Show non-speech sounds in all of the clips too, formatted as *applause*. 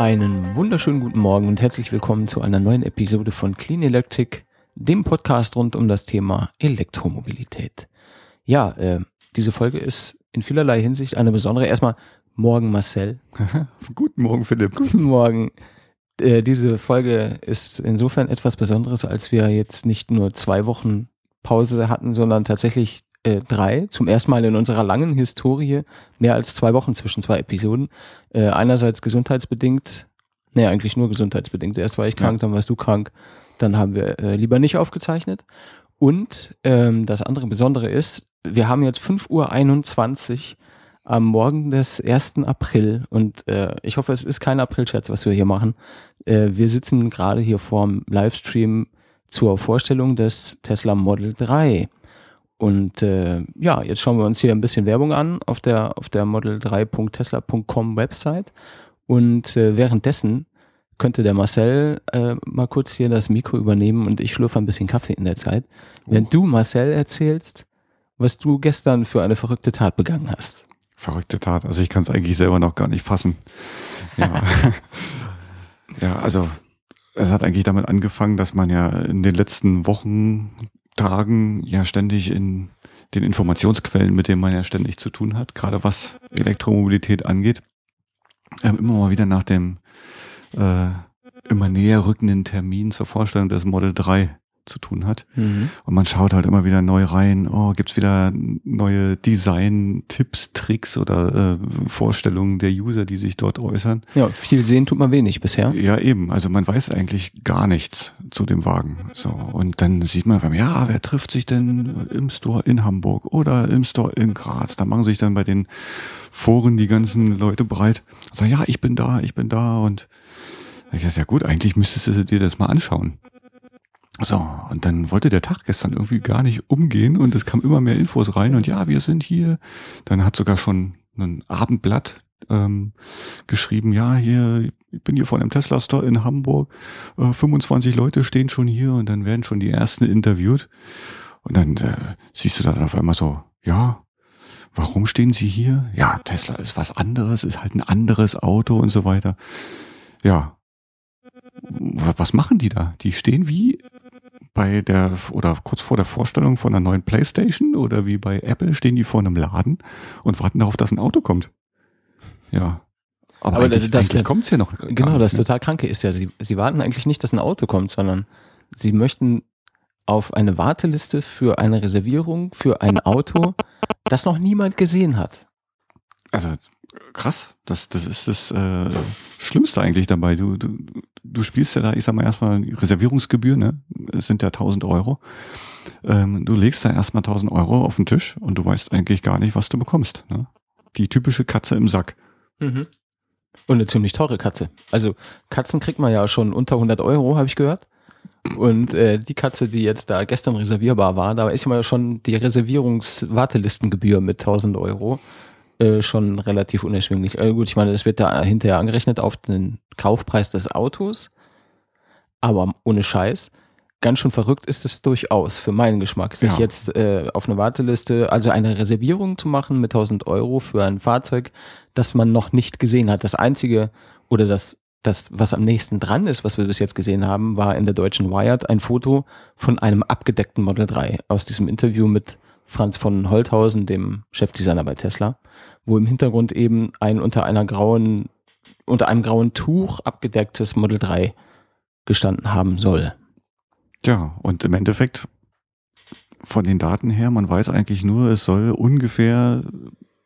Einen wunderschönen guten Morgen und herzlich willkommen zu einer neuen Episode von Clean Electric, dem Podcast rund um das Thema Elektromobilität. Ja, äh, diese Folge ist in vielerlei Hinsicht eine besondere. Erstmal morgen Marcel. *laughs* guten Morgen Philipp. Guten Morgen. Äh, diese Folge ist insofern etwas Besonderes, als wir jetzt nicht nur zwei Wochen Pause hatten, sondern tatsächlich äh, drei. Zum ersten Mal in unserer langen Historie mehr als zwei Wochen zwischen zwei Episoden. Äh, einerseits gesundheitsbedingt, nee, eigentlich nur gesundheitsbedingt. Erst war ich krank, ja. dann warst du krank. Dann haben wir äh, lieber nicht aufgezeichnet. Und ähm, das andere Besondere ist, wir haben jetzt 5.21 Uhr am Morgen des 1. April und äh, ich hoffe, es ist kein Aprilscherz, was wir hier machen. Äh, wir sitzen gerade hier vorm Livestream zur Vorstellung des Tesla Model 3. Und äh, ja, jetzt schauen wir uns hier ein bisschen Werbung an auf der, auf der model3.tesla.com Website. Und äh, währenddessen könnte der Marcel äh, mal kurz hier das Mikro übernehmen und ich schlürfe ein bisschen Kaffee in der Zeit. Oh. Wenn du, Marcel, erzählst, was du gestern für eine verrückte Tat begangen hast. Verrückte Tat, also ich kann es eigentlich selber noch gar nicht fassen. Ja. *laughs* ja, also es hat eigentlich damit angefangen, dass man ja in den letzten Wochen Tagen ja ständig in den Informationsquellen, mit denen man ja ständig zu tun hat, gerade was Elektromobilität angeht, ähm, immer mal wieder nach dem äh, immer näher rückenden Termin zur Vorstellung des Model 3 zu tun hat. Mhm. Und man schaut halt immer wieder neu rein, oh, gibt's wieder neue Design-Tipps, Tricks oder äh, Vorstellungen der User, die sich dort äußern. Ja, viel sehen tut man wenig bisher. Ja, eben. Also man weiß eigentlich gar nichts zu dem Wagen. So. Und dann sieht man, ja, wer trifft sich denn im Store in Hamburg oder im Store in Graz? Da machen sich dann bei den Foren die ganzen Leute breit. Sagen, ja, ich bin da, ich bin da und ich dachte, ja gut, eigentlich müsstest du dir das mal anschauen. So, und dann wollte der Tag gestern irgendwie gar nicht umgehen und es kam immer mehr Infos rein und ja, wir sind hier. Dann hat sogar schon ein Abendblatt ähm, geschrieben, ja, hier, ich bin hier von einem Tesla Store in Hamburg, äh, 25 Leute stehen schon hier und dann werden schon die ersten interviewt. Und dann äh, siehst du dann auf einmal so, ja, warum stehen sie hier? Ja, Tesla ist was anderes, ist halt ein anderes Auto und so weiter. Ja, was machen die da? Die stehen wie bei der oder kurz vor der Vorstellung von einer neuen Playstation oder wie bei Apple stehen die vor einem Laden und warten darauf, dass ein Auto kommt. Ja. Aber, Aber eigentlich, das, eigentlich kommt's hier noch. Genau, das ne? total Kranke ist ja, sie, sie warten eigentlich nicht, dass ein Auto kommt, sondern sie möchten auf eine Warteliste für eine Reservierung für ein Auto, das noch niemand gesehen hat. Also krass, das, das ist das äh, Schlimmste eigentlich dabei. Du, du, du spielst ja da, ich sag mal erstmal Reservierungsgebühr, ne? Es sind ja 1000 Euro. Ähm, du legst da erstmal 1000 Euro auf den Tisch und du weißt eigentlich gar nicht, was du bekommst. Ne? Die typische Katze im Sack. Mhm. Und eine ziemlich teure Katze. Also Katzen kriegt man ja schon unter 100 Euro, habe ich gehört. Und äh, die Katze, die jetzt da gestern reservierbar war, da ist ja schon die Reservierungswartelistengebühr mit 1000 Euro. Äh, schon relativ unerschwinglich. Äh, gut, ich meine, das wird da hinterher angerechnet auf den Kaufpreis des Autos, aber ohne Scheiß. Ganz schön verrückt ist es durchaus für meinen Geschmack, sich ja. jetzt äh, auf eine Warteliste, also eine Reservierung zu machen mit 1000 Euro für ein Fahrzeug, das man noch nicht gesehen hat. Das einzige oder das das, was am nächsten dran ist, was wir bis jetzt gesehen haben, war in der deutschen Wired ein Foto von einem abgedeckten Model 3 aus diesem Interview mit Franz von Holthausen, dem Chefdesigner bei Tesla wo im Hintergrund eben ein unter einer grauen, unter einem grauen Tuch abgedecktes Model 3 gestanden haben soll. Ja, und im Endeffekt von den Daten her, man weiß eigentlich nur, es soll ungefähr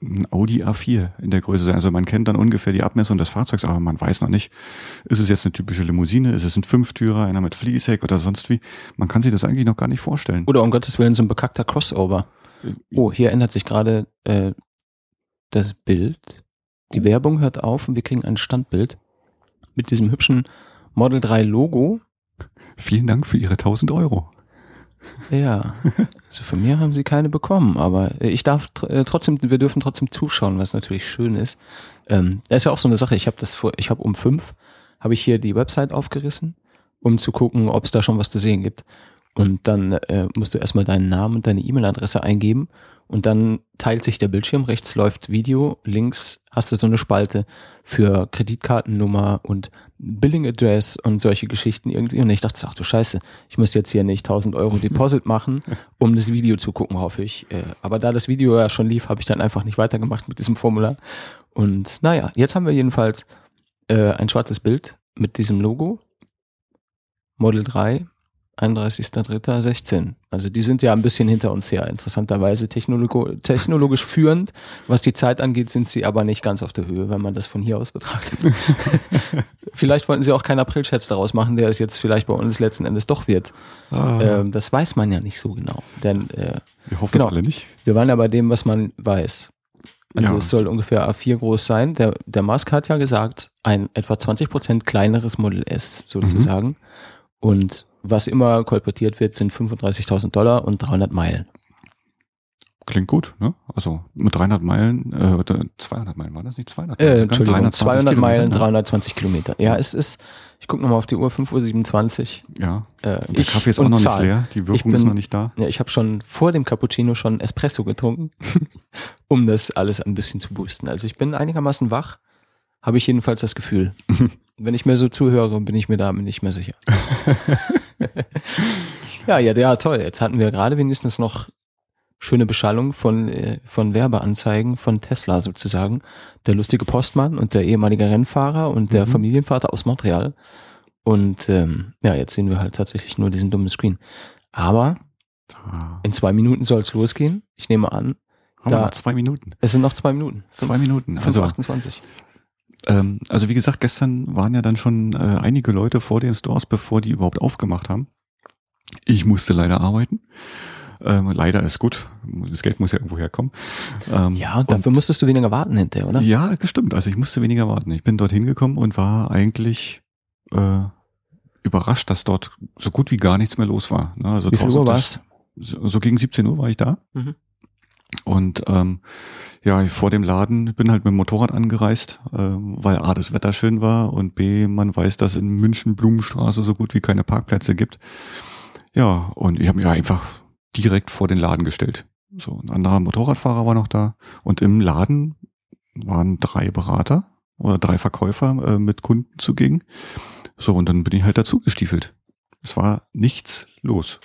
ein Audi A4 in der Größe sein. Also man kennt dann ungefähr die Abmessung des Fahrzeugs, aber man weiß noch nicht, ist es jetzt eine typische Limousine, ist es ein Fünftürer, einer mit Fließheck oder sonst wie. Man kann sich das eigentlich noch gar nicht vorstellen. Oder um Gottes Willen so ein bekackter Crossover. Äh, oh, hier ändert sich gerade äh, das Bild. Die. Werbung hört auf und wir kriegen ein Standbild mit diesem hübschen Model 3 Logo. Vielen Dank für Ihre 1000 Euro. Ja, also von mir haben sie keine bekommen, aber ich darf äh, trotzdem, wir dürfen trotzdem zuschauen, was natürlich schön ist. Ähm, das ist ja auch so eine Sache. Ich habe das vor, ich habe um fünf habe ich hier die Website aufgerissen, um zu gucken, ob es da schon was zu sehen gibt. Und dann äh, musst du erstmal deinen Namen und deine E-Mail-Adresse eingeben und dann teilt sich der Bildschirm. Rechts läuft Video, links hast du so eine Spalte für Kreditkartennummer und Billing Address und solche Geschichten irgendwie. Und ich dachte, ach du Scheiße, ich muss jetzt hier nicht 1000 Euro Deposit *laughs* machen, um das Video zu gucken, hoffe ich. Äh, aber da das Video ja schon lief, habe ich dann einfach nicht weitergemacht mit diesem Formular. Und naja, jetzt haben wir jedenfalls äh, ein schwarzes Bild mit diesem Logo. Model 3 31.03.16. Also die sind ja ein bisschen hinter uns her. Interessanterweise technolog technologisch führend. Was die Zeit angeht, sind sie aber nicht ganz auf der Höhe, wenn man das von hier aus betrachtet. *laughs* vielleicht wollten sie auch keinen April-Scherz daraus machen, der es jetzt vielleicht bei uns letzten Endes doch wird. Ah. Ähm, das weiß man ja nicht so genau. Denn äh, wir hoffen genau, es alle nicht. Wir waren ja bei dem, was man weiß. Also ja. es soll ungefähr A4 groß sein. Der, der Musk hat ja gesagt, ein etwa 20 Prozent kleineres Model S sozusagen. Mhm. Und was immer kolportiert wird, sind 35.000 Dollar und 300 Meilen. Klingt gut, ne? Also mit 300 Meilen, äh, 200 Meilen, war das nicht 200 Meilen? Äh, Entschuldigung, 200 Meilen, ne? 320 Kilometer. Ja, es ist, ich gucke nochmal auf die Uhr, 5.27 Uhr. Ja, äh, der Kaffee ist auch noch Zahl. nicht leer, die Wirkung bin, ist noch nicht da. Ja, ich habe schon vor dem Cappuccino schon Espresso getrunken, *laughs* um das alles ein bisschen zu boosten. Also ich bin einigermaßen wach, habe ich jedenfalls das Gefühl. *laughs* Wenn ich mir so zuhöre, bin ich mir da nicht mehr sicher. *laughs* ja, ja, ja, toll. Jetzt hatten wir gerade wenigstens noch schöne Beschallung von, äh, von Werbeanzeigen von Tesla sozusagen. Der lustige Postmann und der ehemalige Rennfahrer und der mhm. Familienvater aus Montreal. Und ähm, ja, jetzt sehen wir halt tatsächlich nur diesen dummen Screen. Aber in zwei Minuten soll es losgehen. Ich nehme an. Haben da, wir noch zwei Minuten? Es sind noch zwei Minuten. Fünf, zwei Minuten. Also 28. Ähm, also wie gesagt, gestern waren ja dann schon äh, einige Leute vor den Stores, bevor die überhaupt aufgemacht haben. Ich musste leider arbeiten. Ähm, leider ist gut. Das Geld muss ja irgendwo herkommen. Ähm, ja, und dafür und, musstest du weniger warten hinterher, oder? Ja, gestimmt. Also ich musste weniger warten. Ich bin dorthin gekommen und war eigentlich äh, überrascht, dass dort so gut wie gar nichts mehr los war. Ne? Also wie viel Uhr war's? So, so gegen 17 Uhr war ich da. Mhm. Und ähm, ja, vor dem Laden bin halt mit dem Motorrad angereist, äh, weil A, das Wetter schön war und B, man weiß, dass in München Blumenstraße so gut wie keine Parkplätze gibt. Ja, und ich habe mich einfach direkt vor den Laden gestellt. So, ein anderer Motorradfahrer war noch da und im Laden waren drei Berater oder drei Verkäufer äh, mit Kunden zugegen. So, und dann bin ich halt dazu gestiefelt. Es war nichts los.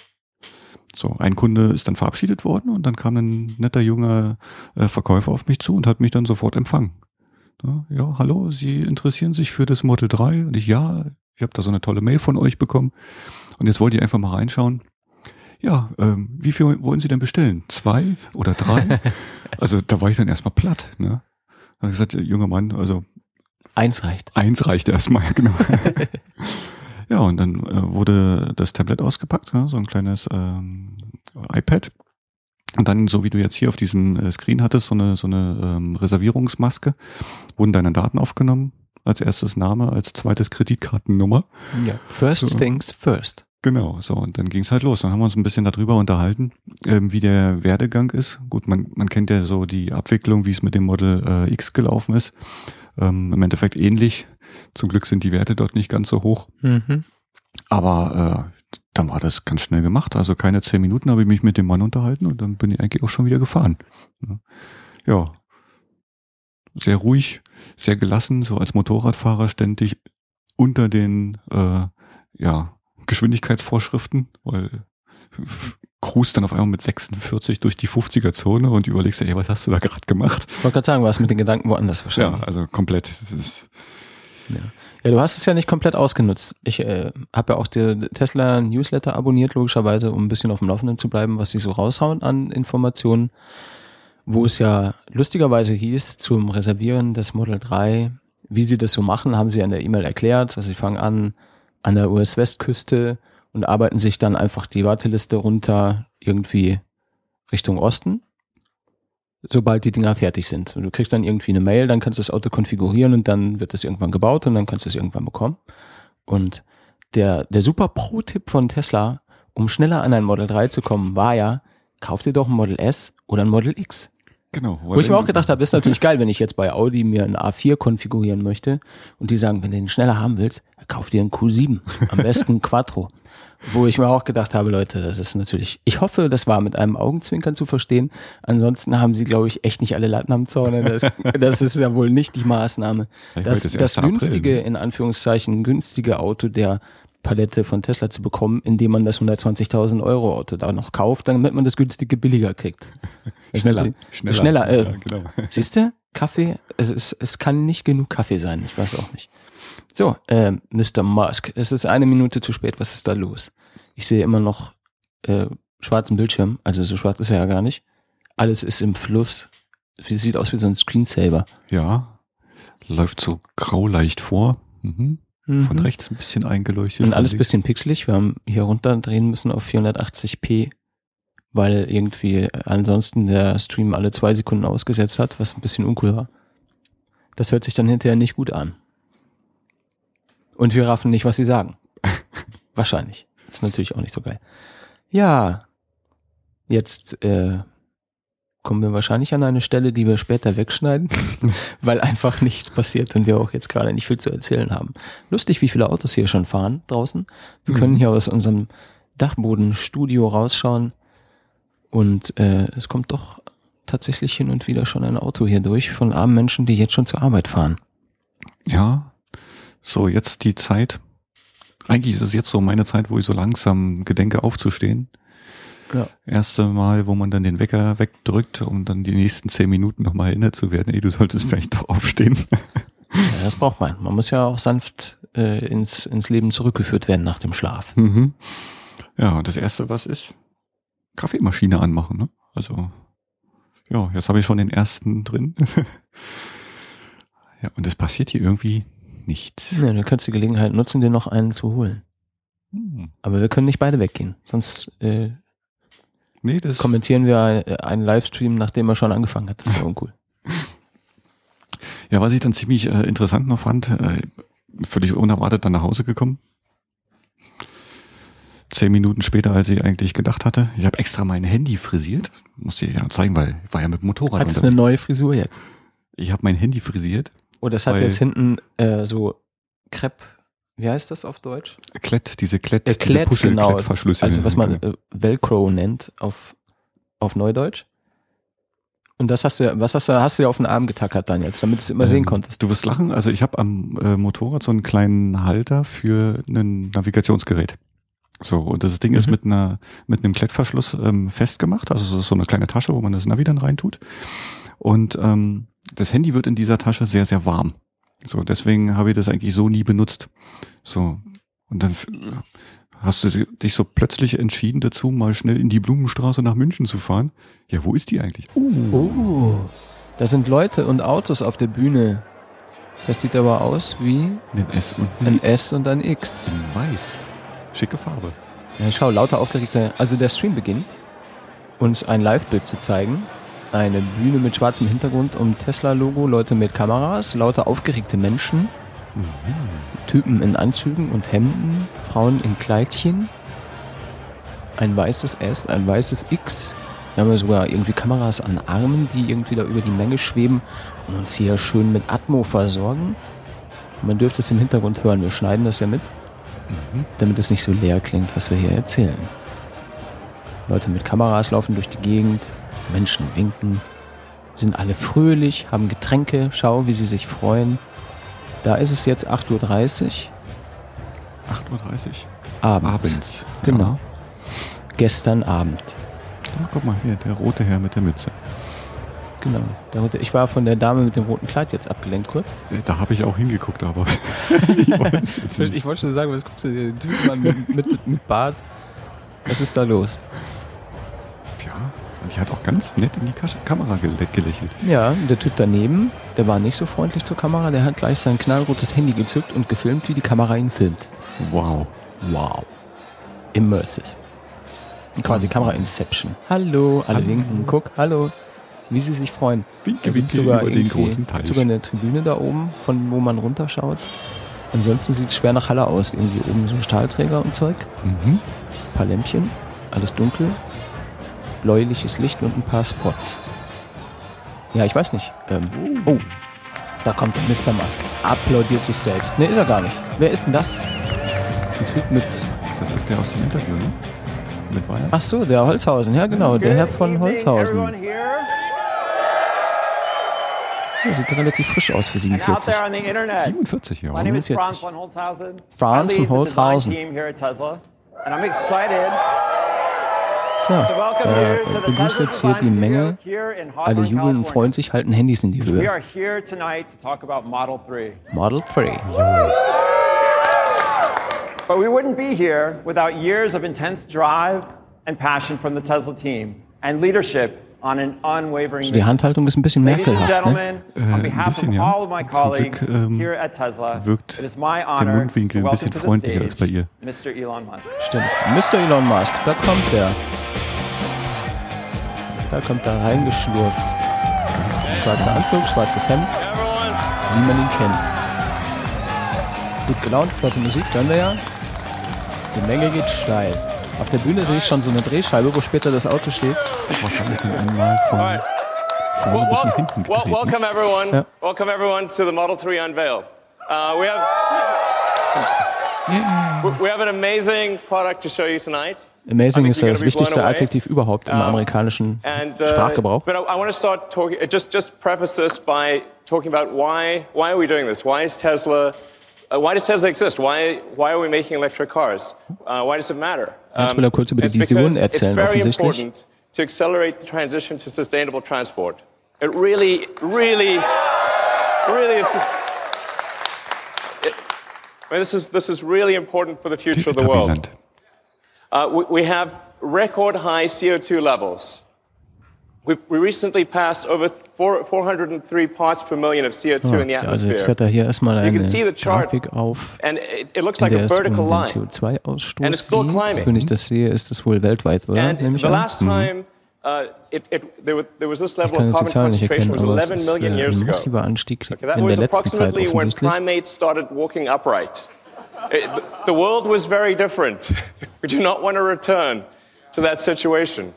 So, ein Kunde ist dann verabschiedet worden und dann kam ein netter junger äh, Verkäufer auf mich zu und hat mich dann sofort empfangen. Ja, ja, hallo, Sie interessieren sich für das Model 3? Und ich, ja, ich habe da so eine tolle Mail von euch bekommen. Und jetzt wollte ich einfach mal reinschauen. Ja, ähm, wie viel wollen Sie denn bestellen? Zwei oder drei? *laughs* also da war ich dann erstmal platt. Ne? Da habe ich gesagt, junger Mann, also eins reicht. Eins reicht erstmal, *laughs* genau. *laughs* Ja, und dann äh, wurde das Tablet ausgepackt, ja, so ein kleines ähm, iPad. Und dann, so wie du jetzt hier auf diesem äh, Screen hattest, so eine, so eine ähm, Reservierungsmaske, wurden deine Daten aufgenommen. Als erstes Name, als zweites Kreditkartennummer. Ja, first so. things first. Genau, so und dann ging's halt los. Dann haben wir uns ein bisschen darüber unterhalten, ähm, wie der Werdegang ist. Gut, man, man kennt ja so die Abwicklung, wie es mit dem Model äh, X gelaufen ist. Ähm, Im Endeffekt ähnlich. Zum Glück sind die Werte dort nicht ganz so hoch. Mhm. Aber äh, dann war das ganz schnell gemacht. Also keine zehn Minuten habe ich mich mit dem Mann unterhalten und dann bin ich eigentlich auch schon wieder gefahren. Ja. Sehr ruhig, sehr gelassen, so als Motorradfahrer ständig unter den äh, ja, Geschwindigkeitsvorschriften, weil *laughs* cruist dann auf einmal mit 46 durch die 50er-Zone und überlegst dir, ey, was hast du da gerade gemacht? Ich wollte gerade sagen, was mit den Gedanken woanders wahrscheinlich. Ja, also komplett. Ja. ja, du hast es ja nicht komplett ausgenutzt. Ich äh, habe ja auch die Tesla Newsletter abonniert, logischerweise, um ein bisschen auf dem Laufenden zu bleiben, was sie so raushauen an Informationen. Wo es ja lustigerweise hieß, zum Reservieren des Model 3, wie sie das so machen, haben sie in der E-Mail erklärt. Also sie fangen an an der US-Westküste und arbeiten sich dann einfach die Warteliste runter irgendwie Richtung Osten sobald die Dinger fertig sind. Du kriegst dann irgendwie eine Mail, dann kannst du das Auto konfigurieren und dann wird es irgendwann gebaut und dann kannst du es irgendwann bekommen. Und der, der super Pro-Tipp von Tesla, um schneller an ein Model 3 zu kommen, war ja, kauf dir doch ein Model S oder ein Model X. Genau. Wo ich mir auch gedacht habe, ist natürlich geil, wenn ich jetzt bei Audi mir ein A4 konfigurieren möchte und die sagen, wenn du den schneller haben willst, kauf dir einen Q7. Am besten Quattro. Wo ich mir auch gedacht habe, Leute, das ist natürlich, ich hoffe, das war mit einem Augenzwinkern zu verstehen. Ansonsten haben sie, glaube ich, echt nicht alle Latten am Zaun. Das, das ist ja wohl nicht die Maßnahme. Das, ist das 1. April, günstige, ne? in Anführungszeichen, günstige Auto der Palette von Tesla zu bekommen, indem man das 120.000 Euro Auto da noch kauft, damit man das günstige billiger kriegt. *laughs* Schneller. Schneller. Schneller, äh, Ja, genau. *laughs* Siehst du? Kaffee, es, ist, es kann nicht genug Kaffee sein, ich weiß auch nicht. So, äh, Mr. Musk, es ist eine Minute zu spät, was ist da los? Ich sehe immer noch äh, schwarzen Bildschirm, also so schwarz ist er ja gar nicht. Alles ist im Fluss. Sieht aus wie so ein Screensaver. Ja. Läuft so grau leicht vor. Mhm. Von Mhm. rechts ein bisschen eingeleuchtet. Und alles von links- bisschen pixelig. Wir haben hier runterdrehen müssen auf 480p, weil irgendwie ansonsten der Stream alle zwei Sekunden ausgesetzt hat, was ein bisschen uncool war. Das hört sich dann hinterher nicht gut an. Und wir raffen nicht, was sie sagen. *laughs* Wahrscheinlich. Das ist natürlich auch nicht so geil. Ja, jetzt äh, kommen wir wahrscheinlich an eine Stelle, die wir später wegschneiden, *laughs* weil einfach nichts passiert und wir auch jetzt gerade nicht viel zu erzählen haben. Lustig, wie viele Autos hier schon fahren draußen. Wir können Mhm. hier aus unserem Dachbodenstudio rausschauen und äh, es kommt doch tatsächlich hin und wieder schon ein Auto hier durch von armen Menschen, die jetzt schon zur Arbeit fahren. Ja. So, jetzt die Zeit. Eigentlich ist es jetzt so meine Zeit, wo ich so langsam gedenke aufzustehen. Ja. Erste Mal, wo man dann den Wecker wegdrückt, um dann die nächsten zehn Minuten nochmal erinnert zu werden, ey, du solltest vielleicht doch aufstehen. Ja, das braucht man. Man muss ja auch sanft äh, ins, ins Leben zurückgeführt werden nach dem Schlaf. Mhm. Ja, und das erste, was ist? Kaffeemaschine anmachen, ne? Also, ja, jetzt habe ich schon den ersten drin. *laughs* ja, und es passiert hier irgendwie nichts. Ja, du kannst die Gelegenheit nutzen, dir noch einen zu holen. Hm. Aber wir können nicht beide weggehen. Sonst äh, Nee, das kommentieren wir äh, einen Livestream, nachdem er schon angefangen hat. Das wäre *laughs* uncool. Ja, was ich dann ziemlich äh, interessant noch fand, äh, völlig unerwartet dann nach Hause gekommen. Zehn Minuten später, als ich eigentlich gedacht hatte. Ich habe extra mein Handy frisiert. Musste ich ja zeigen, weil ich war ja mit dem Motorrad Hat es eine neue Frisur jetzt? Ich habe mein Handy frisiert. Oh, das hat jetzt hinten äh, so Crepe, wie heißt das auf Deutsch? Klett, diese Klett, Äh, diese Klett, genau. Puschel-Klettverschlüsse. Also was man äh, Velcro nennt auf, auf Neudeutsch. Und das hast du, was hast du, hast du dir auf den Arm getackert dann jetzt, damit du es immer sehen Ähm, konntest. Du wirst lachen, also ich habe am äh, Motorrad so einen kleinen Halter für ein Navigationsgerät. So, und das Ding ist Mhm. mit einer mit einem Klettverschluss ähm, festgemacht. Also es ist so eine kleine Tasche, wo man das Navi dann reintut. Und ähm, das Handy wird in dieser Tasche sehr, sehr warm. So, deswegen habe ich das eigentlich so nie benutzt. So, und dann hast du dich so plötzlich entschieden dazu, mal schnell in die Blumenstraße nach München zu fahren. Ja, wo ist die eigentlich? Oh, da sind Leute und Autos auf der Bühne. Das sieht aber aus wie Ein S und ein X. S und ein X. In weiß. Schicke Farbe. Ja, schau, lauter aufgeregte. Also der Stream beginnt, uns ein Live-Bild zu zeigen. Eine Bühne mit schwarzem Hintergrund um Tesla-Logo, Leute mit Kameras, lauter aufgeregte Menschen, Typen in Anzügen und Hemden, Frauen in Kleidchen, ein weißes S, ein weißes X. Wir haben ja sogar irgendwie Kameras an Armen, die irgendwie da über die Menge schweben und uns hier schön mit Atmo versorgen. Man dürfte es im Hintergrund hören, wir schneiden das ja mit damit es nicht so leer klingt, was wir hier erzählen. Leute mit Kameras laufen durch die Gegend, Menschen winken, sind alle fröhlich, haben Getränke, schau, wie sie sich freuen. Da ist es jetzt 8.30 Uhr 8.30 Uhr abends. abends. Genau. Gestern Abend. Ja. Ah, guck mal hier, der rote Herr mit der Mütze. Genau. Ich war von der Dame mit dem roten Kleid jetzt abgelenkt kurz. Äh, Da habe ich auch hingeguckt, aber *laughs* ich. Ich wollte schon sagen, was guckst du dir den Typen an mit, mit, mit Bart? Was ist da los? Und die hat auch ganz nett in die Kas- Kamera gele gelächelt. Ja, der Typ daneben, der war nicht so freundlich zur Kamera, der hat gleich sein knallrotes Handy gezückt und gefilmt, wie die Kamera ihn filmt. Wow. Wow. Immersive. Quasi Kamera Inception. Hallo, alle Hallo. winken. Guck, hallo. Wie sie sich freuen. Winke, winke sogar über den großen Teich. Sogar eine Tribüne da oben, von wo man runterschaut. Ansonsten sieht es schwer nach Halle aus. Irgendwie oben so Stahlträger und Zeug. Mhm. Ein paar Lämpchen. Alles dunkel. Bläuliches Licht und ein paar Spots. Ja, ich weiß nicht. Ähm, oh, da kommt Mr. Musk. Applaudiert sich selbst. Ne, ist er gar nicht. Wer ist denn das? Ein Typ mit. Das ist der aus dem Interview, ne? Mit Weyand? Ach so, der Holzhausen. Ja, genau, der Herr von Holzhausen. Ja, sieht relativ frisch aus für 47. 47 Jahre. My name is 47. Franz von Holzhausen. Franz von Holzhausen. team here at Tesla. And I'm excited So, äh, the begrüßt jetzt hier die Menge. here in Alle jubeln und freuen sich, halten Handys in die We Höhe. are here tonight to talk about Model 3. Model 3. But we wouldn't be here without years of intense drive and passion from the Tesla team and leadership on an unwavering Die. Handhaltung ist ein bisschen merkelhaft, ne? gentlemen, on Äh, behalf ein bisschen, of ja. all of my Zum colleagues Glück, ähm, here at Tesla, wirkt it is my der honor Mundwinkel to ein bisschen freundlicher als bei ihr. Mr. Elon Musk. Stimmt. Mr. Elon Musk, da kommt der. Da kommt er reingeschlurft. Schwarzer Anzug, schwarzes Hemd, wie man ihn kennt. Gut gelaunt, flotte Musik, hören wir ja. Die Menge geht steil. Auf der Bühne sehe ich schon so eine Drehscheibe, wo später das Auto steht. Wahrscheinlich dann einmal von vorne bis nach hinten getreten. welcome everyone. Yeah. Welcome everyone to the Model 3 unveil. Uh, we have we have an amazing product to show you tonight. Amazing ist ja das wichtigste. Adjektiv überhaupt im amerikanischen uh, Sprachgebrauch. but I, I want to start talking. Just just preface this by talking about why why are we doing this? Why is Tesla? Uh, why does Tesla exist? Why why are we making electric cars? Uh, why does it matter? Jetzt will er kurz über die Vision erzählen, It's very offensichtlich. important to accelerate the transition to sustainable transport. It really, really, really is. It, I mean, this is this is really important for the future of the world. Uh, we, we have record high CO2 levels. We, we recently passed over four, 403 parts per million of CO2 in the Ja, also jetzt atmosphere. fährt er hier erstmal You can see the chart, Grafik auf, and it, it looks like a um vertical line. CO2-Ausstoß And it's still climbing. Wenn ich das sehe, ist das wohl weltweit, oder? And the last time uh, it, it, there, was, there was this level of carbon concentration erkennen, was aber es 11 ist äh, years ago. Okay, that in was der letzten Zeit approximately when primates started walking upright. It- the- world was very different. *laughs* we do not want to return to that situation.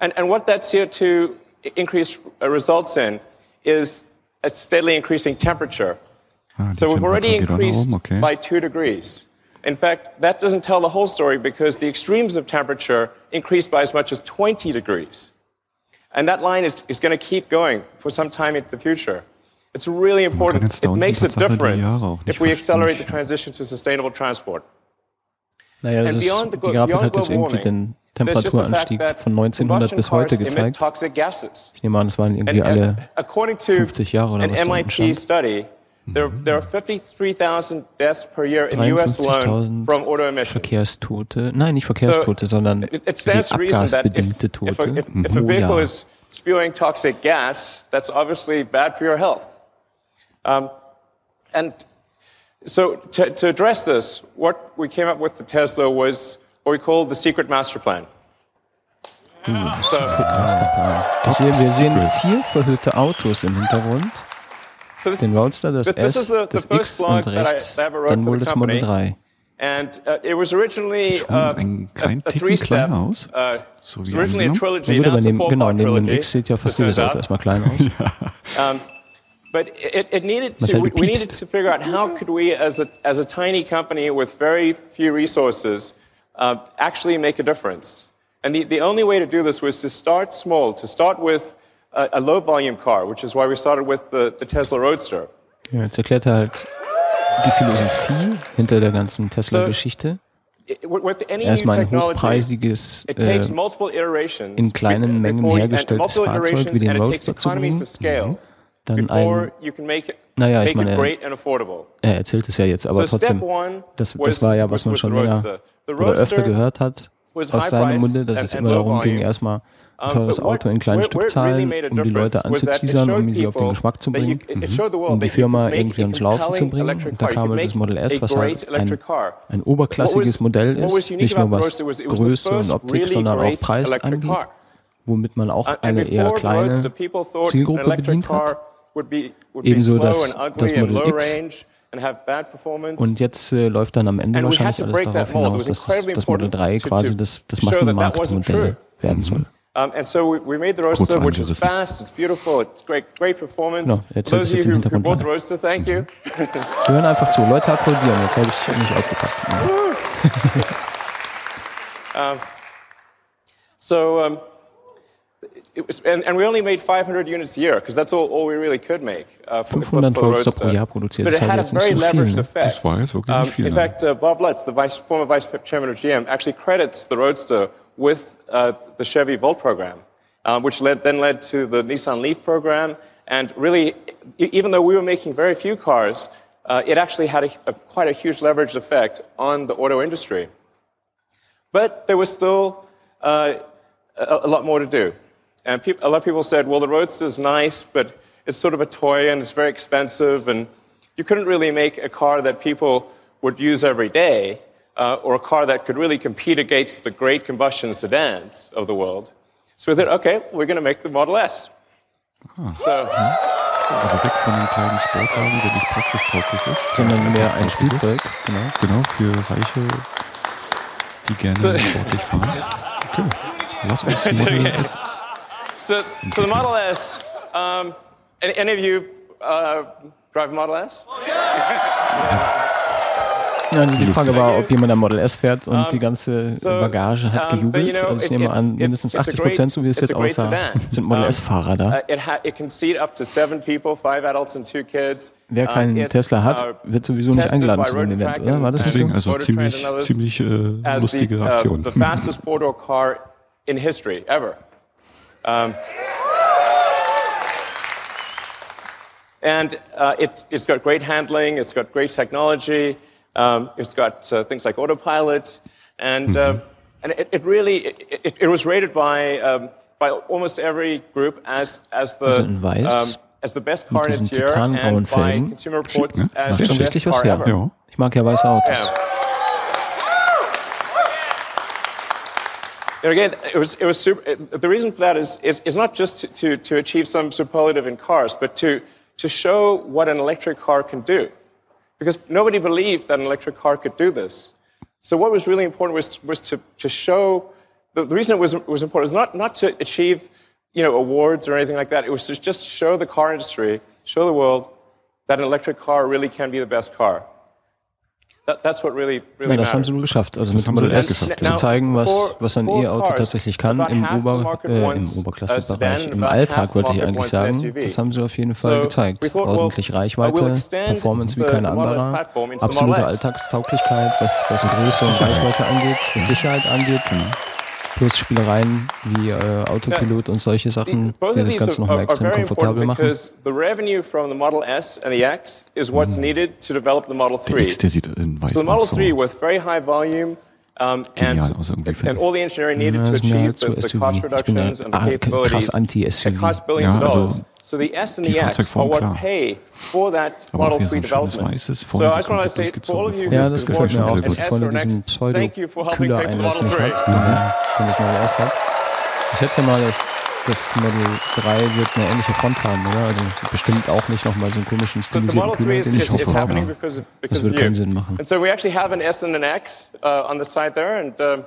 And, and what that CO2 increase uh, results in is a steadily increasing temperature. Ah, So we've already Temperatur geht auch nach increased okay. by two degrees. In fact, that doesn't tell the whole story because the extremes of temperature increased by as much as 20 degrees. And that line is, is going to keep going for some time into the future. It's really important. It makes a difference if we accelerate the transition to sustainable transport. Naja, das And ist, beyond the die Grafik beyond hat jetzt irgendwie den There's just the fact Temperaturanstieg that von 1900 bis heute cars emit gezeigt. toxic gases. Ich nehme an, das waren irgendwie And, alle uh, according to 50 Jahre oder an was da unten MIT stand. study, there, there are 53,000 deaths per year in the US alone 53.000 from auto emissions. Verkehrstote. Nein, nicht Verkehrstote, sondern It, it stands to reason that if, abgasbedingte Tote pro vehicle Jahr. is spewing toxic gas, that's obviously bad for your health. Um, and so to, to address this, what we came up with the Tesla was what we call the secret master plan. So, Masterplan. Ich sehe, wir sehen vier verhüllte Autos im Hintergrund. so Den Roadster, das S, das X und rechts dann wohl the das Model company. 3. and uh, it was originally Sieht schon uh, ein a, klein a Ticken three-step. kleiner aus. Uh, So it wie originally a trilogy. Gut, aber neben, genau, neben dem X sieht ja as fast it jedes Auto erstmal klein aus. *laughs* But it, it needed to, we, we needed to figure out how could we, as a, as a tiny company with very few resources, uh, actually make a difference. And the, the only way to do this was to start small, to start with a, a low volume car, which is why we started with the, the Tesla Roadster. Ja, jetzt erklärt er halt die Philosophie hinter der ganzen Tesla-Geschichte. It- with with any new Erstmal ein hochpreisiges, äh, takes multiple iterations in kleinen Mengen hergestelltes Fahrzeug wie den and it takes Roadster zu bringen. Dann ein, Naja, ich meine, affordable. er erzählt es ja jetzt, aber trotzdem, das, das war ja, was man schon länger. The oder öfter gehört hat aus seinem Munde, dass es immer darum ging, erstmal ein teures Auto in kleinen Stückzahlen, um die Leute anzuteasern, um sie auf den Geschmack zu bringen, um die that you Firma irgendwie ans Laufen zu bringen. Und da kam halt das Model S, was halt ein, ein oberklassiges Modell ist, nicht nur was Größe und Optik, sondern auch Preis angeht, womit man auch Uh, eine eher kleine Zielgruppe bedient hat. Ebenso das- das Model X. Und jetzt äh, läuft dann am Ende wahrscheinlich alles darauf hinaus, dass das, das Model important 3 to- quasi das, das Massenmarktmodell werden soll. Um, and so we, we made the Roadster, which is fast, it's beautiful, it's great, great performance. No, For jetzt those of jetzt im who, who Hintergrund weiter. Roadster, thank you. Wir hören einfach zu. Leute applaudieren. Jetzt habe ich nicht aufgepasst. *laughs* So, um, was, and, and we only made 500 units a year because that's all, all we really could make. Uh, for, for, 500 for Roadster Roadster. pro Jahr produziert. But it had a very leveraged effect. Das war jetzt wirklich Um, viel. in fact, uh, Bob Lutz, the vice, former vice chairman of GM, actually credits the Roadster with uh, the Chevy Volt program, um, which led, then led to the Nissan Leaf program. And really, even though we were making very few cars, uh, it actually had a, a, quite a huge leveraged effect on the auto industry. But there was still uh, a, a lot more to do. And peop a lot of people said, well, the Roadster is nice, but it's sort of a toy and it's very expensive, and you couldn't really make a car that people would use every day, uh, or a car that could really compete against the great combustion sedans of the world. So we thought, okay, we're going to make the Model S. So, Also weg von dem kleinen Sportwagen, der nicht praxistauglich ist. Sondern mehr ein Praxistauglich ist. Spielzeug. Genau. Genau, für Reiche, die gerne So- sportlich fahren. Okay, lass uns *laughs* Model S. so, so the Model S. Um, any, any of you uh, drive a Model S? Ja, also die Frage war, ob jemand ein Model S fährt und die ganze so, Bagage hat um, gejubelt. know, Also ich nehme it's- an, it's- mindestens it's a 80 Prozent, so wie es jetzt aussah, sind Model Um, S-Fahrer da. Wer keinen Tesla hat, uh, wird sowieso nicht eingeladen zu dem Road Event, oder? War das? Deswegen, also ziemlich, ziemlich äh, lustige uh, Aktion. Um, and uh, it, it's got great handling, it's got great technology, um, it's got uh, things like autopilot, and, uh, and it, it really it, it, it was rated by, um, by almost every group as, as, the, weiß, um, as the best car in its year, and by Consumer Reports as the best car ever. Ja. Ich mag ja weiße Autos. Yeah. And again, it was, it was super, it- the reason for that is, is, is not just to, to, to achieve some superlative in cars, but to, to show what an electric car can do. Because nobody believed that an electric car could do this. So what was really important was, was to, to show, the, the reason it was, was important was not, not to achieve you know, awards or anything like that. It was to just show the car industry, show the world that an electric car really can be the best car. Ja, das haben sie nur geschafft. Also mit dem haben sie Model S geschafft, zu zeigen, was, was ein E-Auto tatsächlich kann im, Ober, äh, im Oberklassebereich. Im Alltag wollte ich market eigentlich sagen. Das haben sie auf jeden Fall gezeigt. Ordentlich Reichweite, Performance wie kein anderer, absolute. Alltagstauglichkeit, was, was Größe und *laughs* Reichweite angeht, was Sicherheit angeht. Plus Spielereien wie äh, Autopilot und solche Sachen, die das Ganze are, nochmal extrem very komfortabel important machen. because the revenue from the Model S and the X is what's needed to develop the Model Der 3. X, der sieht in weiß So the Model aus. So. 3 with very high volume um, and, Genial aus irgendwie, finde and ich. all the engineering needed to das ist mir achieve the, zu the SUV. cost Ich bin ja reductions and the krass capabilities. anti-SUV. It costs billions Ja, of also dollars. so the S and die the X are Fahrzeugform, what klar. pay for that Aber auch Model hier 3 so ein schönes development. weißes, So vorne I die just want to komplett say to all of you durchgezogen. Ja, das gefällt mir auch, dass S vorne diesen X, thank you for helping pay for the Pseudo-Kühler-Einlass Model nicht 3. hat, den das Model S hat. Ich schätze mal, dass das Model 3 wird eine ähnliche Front haben, oder? Also bestimmt auch nicht nochmal so einen komischen stilisierten Model 3 Kühler, is, den ich hoffe, because because würde of you. keinen Sinn machen. And so we actually have an S and an X uh, on the side there, and uh,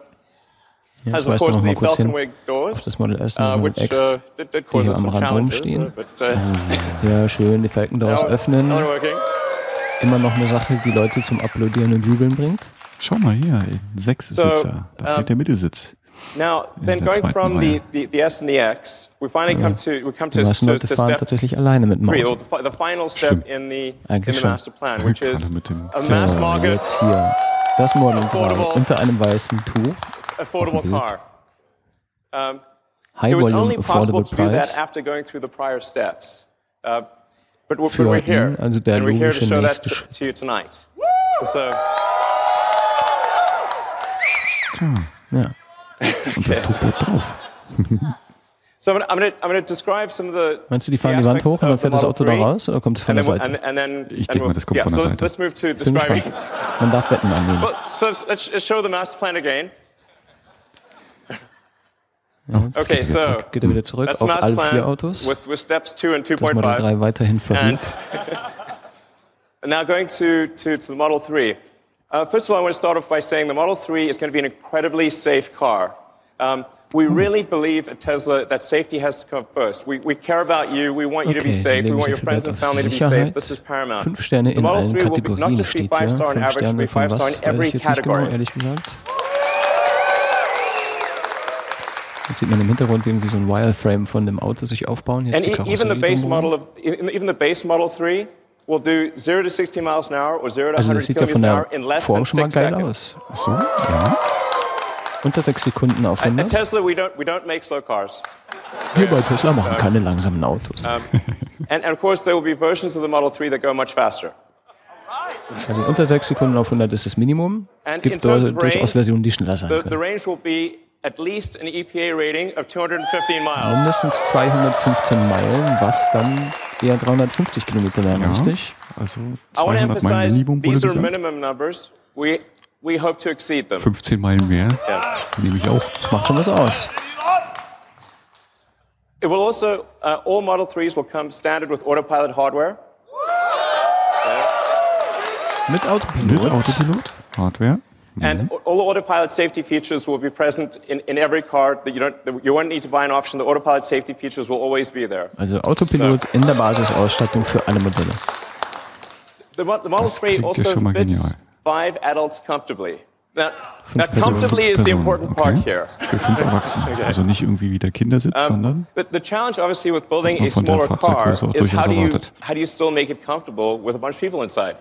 Ja, of weist du noch mal kurz hin auf das Model S und uh, das Model which X, uh, die hier am Rand rumstehen. uh, uh, Ja, schön, die Falken daraus öffnen. Immer noch eine Sache, die Leute zum Applaudieren und Jubeln bringt. Schau mal hier, sechs So, Sitzer. Da um, fehlt der Mittelsitz. Now, then going from the, the, the S and the X, we finally come to we come to, to, to step tatsächlich alleine mit three, or the, the final step in the in the master plan, which is Gerade mit dem a mass market jetzt hier. Das Model 3 Affordable. unter einem weißen Tuch. affordable car. Um, High it was only possible to do that after going through the prior steps. Uh, but, we're- but we're here, also der and we're here to show that to, to you tonight. So, Tja, Ja. Und das bleibt drauf. so I'm to I'm gonna describe some of the. Meinst du, die fahren die Wand hoch und dann fährt das Auto da 3, raus oder kommt es von And der Seite? and, and then, Ich and denke mal, das kommt yeah, von so der let's, Seite. let's move to. Man darf Wetten annehmen. Well, so let's, let's let's show the master plan again. Das Okay, geht so zurück. Geht er wieder zurück auf alle vier Autos. with, with steps two and Das Model 2.5. 3 weiterhin And, verblieb. *laughs* and now going to, to, to the Model 3. Uh, first of all, I want to start off by saying the Model 3 is going to be an incredibly safe car. Um, We really believe at Tesla that safety has to come first. We, we care about you. We want you to be safe. We want your friends and family to be safe. This is paramount. Fünf Sterne The in Model allen 3 will be not Kategorien just be steht hier. Fünf average, Sterne von was? in Weiß every ich jetzt nicht genau, category. ehrlich gesagt. Jetzt sieht man im Hintergrund irgendwie so ein Wireframe von dem Auto sich aufbauen. Jetzt And die e- even the Karosserie base model of even the base Model 3 will do 0 to 60 miles an hour or 0 to Also 100 das sieht ja von der Form schon mal 6 geil aus. So, ja. Unter sechs Sekunden auf At, at 100. Tesla, we don't we don't make slow cars. Wir bei Tesla machen keine langsamen Autos. And, and of course, there will be versions of the Model 3 that go much faster. Also unter sechs Sekunden auf 100 ist das Minimum. In Gibt durchaus range, Versionen, die schneller sein können. At least an EPA rating of 215 miles. Mindestens 215 Meilen, was dann eher 350 Kilometer wären, ja. richtig? Also I want to 200 Meilen emphasize Minimum wurde these are gesagt. minimum numbers. We we hope to exceed them. 15 Meilen mehr Yeah. nehme ich auch. Das macht schon was aus. It will also uh, all Model 3s will come standard with autopilot hardware. Mit Mit Autopilot. Autopilot, Hardware. And mm-hmm. all the autopilot safety features will be present in, in every car that you don't that you won't need to buy an option. The autopilot safety features will always be there. Also Autopilot in der Basisausstattung für alle Modelle. The, the Model Das 3 klingt ja also schon mal fits genial. five adults comfortably. Now, now comfortably is the Personen, important part okay. here. Für fünf Erwachsene. *laughs* Also nicht irgendwie wie der Kindersitz, um, sondern But the challenge, obviously, with building a smaller car is how do you how do you still make it comfortable with a bunch of people inside?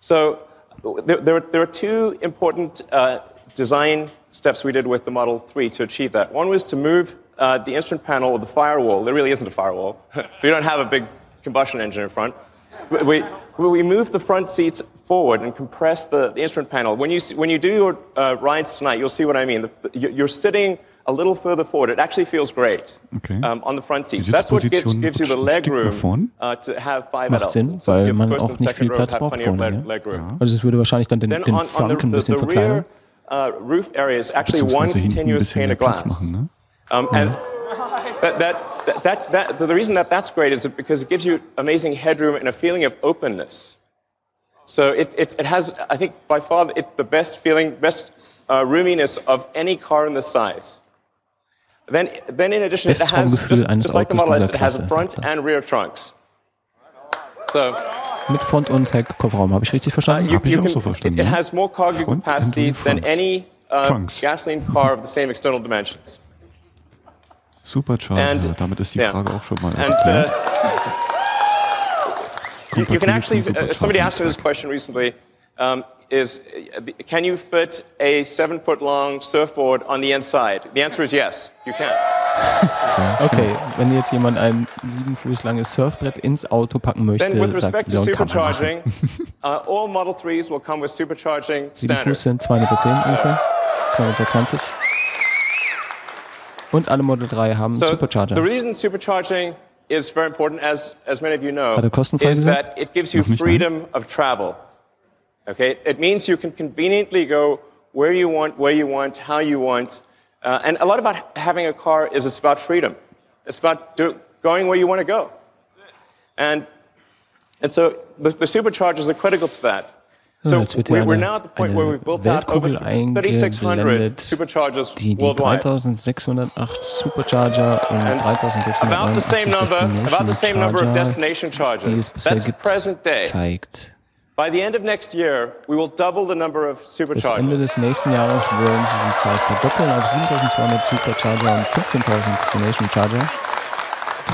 So there, there, there are two important uh, design steps we did with the Model 3 to achieve that. One was to move uh, the instrument panel or the firewall. There really isn't a firewall. *laughs* we don't have a big combustion engine in front. We, we, moved the front seats forward and compressed the, the instrument panel. When you, when you do your uh, rides tonight, you'll see what I mean. The, the, you're sitting a little further forward. It actually feels great Okay. um, on the front seats. Die That's what gives, gives you the ein leg room uh, to have five Macht adults. Sinn, so weil the man first auch and nicht second viel row Platz have braucht plenty of vorne, leg, ne? leg room. Also es würde wahrscheinlich dann den, Then den on, on the, ein the, bisschen the verkleinern. rear uh, roof area is actually one beziehungsweise hinten ein continuous pane of glass. machen. Ne? Um, and that, that, that, that, the reason that that's great is because it gives you amazing headroom and a feeling of openness. So it, it, it has, I think, by far it, the best feeling, best uh, roominess of any car in this size. Then, then in addition, it has, Raumgefühl just, eines just like the Model S, it has front and rear trunks. So Mit Front- und Heck-Kofferraum, habe ich richtig uh, verstanden? you, Hab ich auch can, so verstanden, it, it ja. has more cargo Front capacity than any uh, Trunks. gasoline car of the same external dimensions. Supercharger, And- damit ist die yeah. Frage auch schon mal And erklärt. uh, you, you can actually, uh, somebody asked me this question recently, um, is can you fit a seven foot long surfboard on the inside? The answer is yes, you can. *laughs* Okay, wenn jetzt jemand ein sieben Fuß langes Surfbrett ins Auto packen möchte, Then with sagt respect to man machen. supercharging, *laughs* uh, all Model 3s will come with supercharging Sieben standard. Fuß sind 2,10 Meter ungefähr, 2,20 Meter. Und alle Model 3 haben So Supercharger. the reason supercharging is very important, as, as many of you know, er is that it gives you freedom of travel. Okay, it means you can conveniently go where you want, where you want, how you want. Uh, and a lot about having a car is it's about freedom. It's about do, going where you want to go. And, and so the, the superchargers are critical to that. So jetzt wird we, hier we're eine- now at the point eine where we've built out over Weltkugel 3,600 eingeblendet, superchargers Die, die worldwide. 3608 Supercharger und And 3689 About the same number, about the same number of Destination destination die es bisher That's gibt, present day. zeigt. By the end of next year, we will double the number of Bis Ende superchargers. des nächsten Jahres wollen sie die Zahl verdoppeln auf 7200 Supercharger und 15.000 Destination Charger.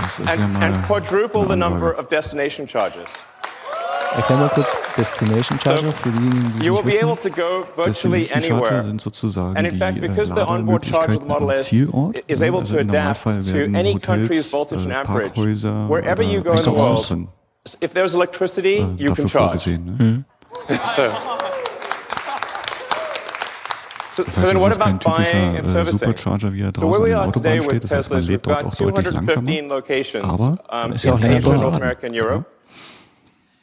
Das ist ja And, mal and quadruple the number of destination charges. Erklär mal kurz Destination Charger So, für diejenigen, die You will nicht be able wissen. to go virtually Destination Charger anywhere. sind sozusagen And in die fact, äh, because the onboard charger of the Lademöglichkeiten Model am S Zielort. is able also to adapt Normalfall to werden any Hotels, country's voltage äh, and amperage. Parkhäuser Wherever oder you go in the Restaurants world, drin, if there's electricity, äh, you dafür can charge. Ne? *laughs* So, so, Das so heißt, then es what ist kein about buying typischer and äh, servicing? Supercharger, wie er So where draußen we an der are today Autobahn with steht. Das heißt, Tesla man lädt dort got auch deutlich 215 langsamer. locations Aber um, ist ja auch in länger. America, and Europe.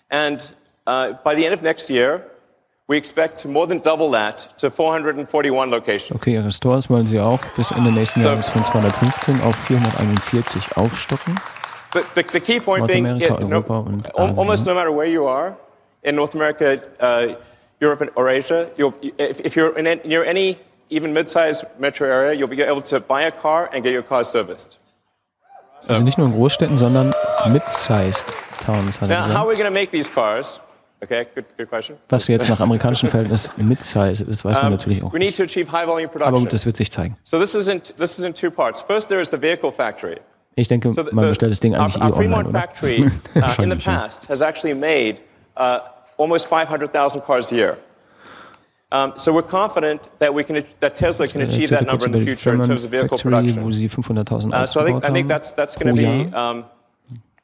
And uh, by the end of next year, we expect to more than double that to 441 locations. Okay, ihre Stores wollen sie auch bis Ende nächsten So- Jahres von 215 auf 441 aufstocken. But the, the key point being, Nordamerika, yeah, no, Europa und al- Asien. almost no matter where you are, in North America, uh, Europe, or Asia, you'll, if, if you're in, near any even mid-sized metro area, you'll be able to buy a car and get your car serviced. Also nicht nur in Großstädten, sondern mid-sized Towns, hat Now, how are we going to make these cars? Okay, good, good question. Was jetzt nach amerikanischem Verhältnis mid-size ist, weiß man Um, natürlich auch. we need to achieve high volume Aber production. gut, das wird sich zeigen. So this is in this is in two parts. First, there is the vehicle factory. Ich denke, So the- man bestellt das Ding our, eigentlich eh our online, Fremont oder? factory uh, *laughs* in the past has actually made uh, almost 500,000 cars a year. Um, so we're confident that we can that Tesla can Er achieve that number in the future in terms of vehicle production. sie 500.000 Uh, so I think I think that's that's going to be um,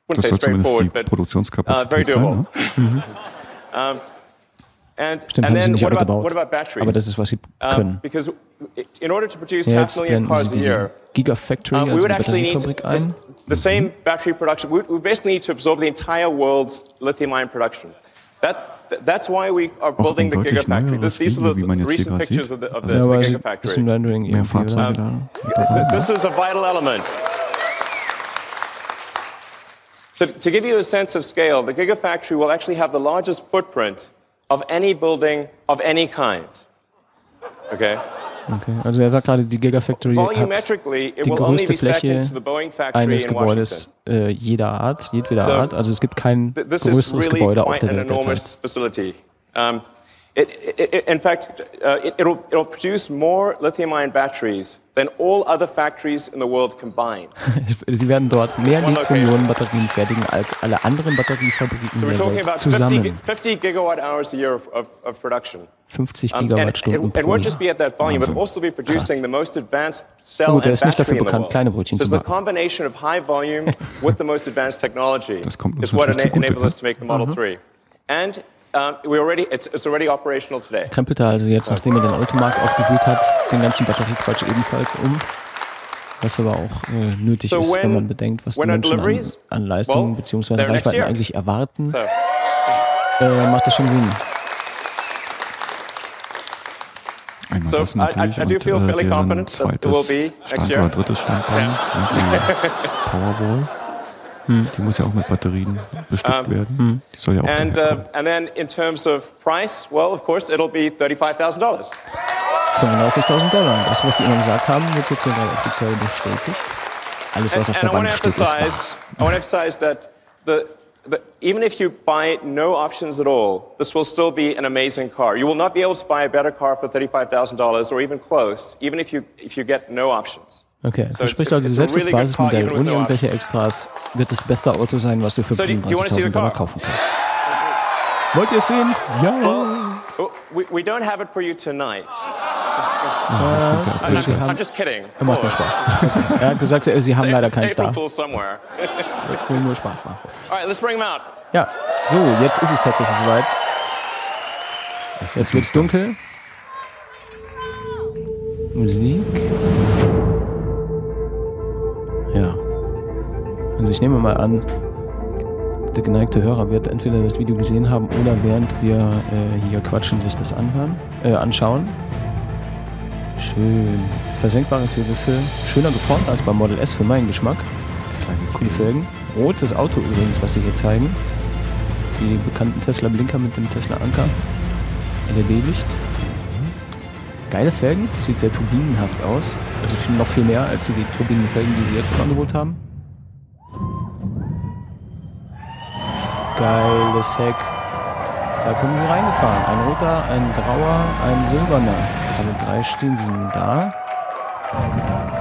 Das wouldn't say straightforward, but uh, very Produktionskapazität sein. doable. Ne? Um, and Stimmt, and haben sie then nicht what alle about gebaut. what about batteries? Aber das ist, was sie um, because in order to produce Ja, half jetzt million blenden cars sie a year, Gigafactory, Um, we also would actually need Batteriefabrik this, ein. the same battery production. We, we basically need to absorb the entire world's lithium-ion production. That, that's why we are building the ein deutlich Gigafactory. This, these are Video, wie man the recent pictures of the, of the, Ja, the Gigafactory. bisschen Rendering Mehr irgendwie, oder? Da. This is a vital element. So to give you a sense of scale, the Gigafactory will actually have the largest footprint of any building of any kind. Okay? Okay. Also er sagt gerade, die Gigafactory hat die größte Fläche eines in Gebäudes äh, jeder Art, jedweder Art. Also es gibt kein größeres Gebäude auf der Welt derzeit. It, it, it, in fact, uh, it, it'll, it'll produce more lithium-ion batteries than all other factories in the world combined. *laughs* Sie werden dort mehr One Lithium-Ionen-Batterien fertigen als alle anderen Batteriefabriken So der Welt about 50, zusammen. gi- 50 gigawatt hours a year of, of, production. 50 Um, and it, Gigawattstunden pro Jahr. also Gut, er ist nicht dafür bekannt, kleine Brötchen zu *laughs* technology Das kommt uns natürlich zugute, 3. And um, we already, it's, it's already operational today. Krempelt er also jetzt, nachdem er den Automarkt aufgewühlt hat, den ganzen Batteriequatsch ebenfalls um. Was aber auch äh, nötig So ist, wenn when- man bedenkt, was die Menschen an, deliveries? an Leistungen Well, bzw. Reichweiten eigentlich erwarten. So, Äh, macht das schon Sinn. Einmal So, das I- I- natürlich I do und äh, deren zweites be next Stand year. oder drittes Standbein, die *laughs* Powerwall. Hm. Die muss ja auch mit Batterien bestückt werden. Die soll ja auch and, uh, and then in terms of price, well, of course, it'll be $35,000. 35.000 Dollar. Das, was sie ihnen gesagt haben, wird jetzt hier offiziell bestätigt. Alles, was And, auf der to steht, ist wahr. I want to emphasize that the, the, even if you buy no options at all, this will still be an amazing car. You will not be able to buy a better car for $35,000 or even close, even if you, if you get no options. Okay, verspricht it's- also selbst das Basismodell ohne irgendwelche Extras wird das beste Auto sein, was du für So do you- do you wanna see the 35.000 Dollar kaufen kannst. Wollt ihr es sehen? Ja. Oh, We, we don't have it for you tonight. Was? I'm, Sie I'm haben, just kidding. macht nur. Spaß. *laughs* er hat gesagt, sie sie haben leider. Fool somewhere. Das will nur Spaß machen. Let's bring out. Ja, so, jetzt ist es tatsächlich soweit. Jetzt wird's dunkel. Musik. Ja. Also ich nehme mal an, der geneigte Hörer wird entweder das Video gesehen haben oder während wir äh, hier quatschen, sich das anhören, äh, anschauen. Schön. Versenkbare Türgriffel. Schöner geformt als beim Model S für meinen Geschmack. Kleines Die Felgen. Rotes Auto übrigens, was sie hier zeigen. Die bekannten Tesla Blinker mit dem Tesla Anker. LED-Licht. Geile Felgen, sieht sehr turbinenhaft aus. Also noch viel mehr als so die Turbinenfelgen, die sie jetzt im Angebot haben. Geiles Heck. Da kommen sie reingefahren. Ein roter, ein grauer, ein silberner. Alle drei stehen sie nun da.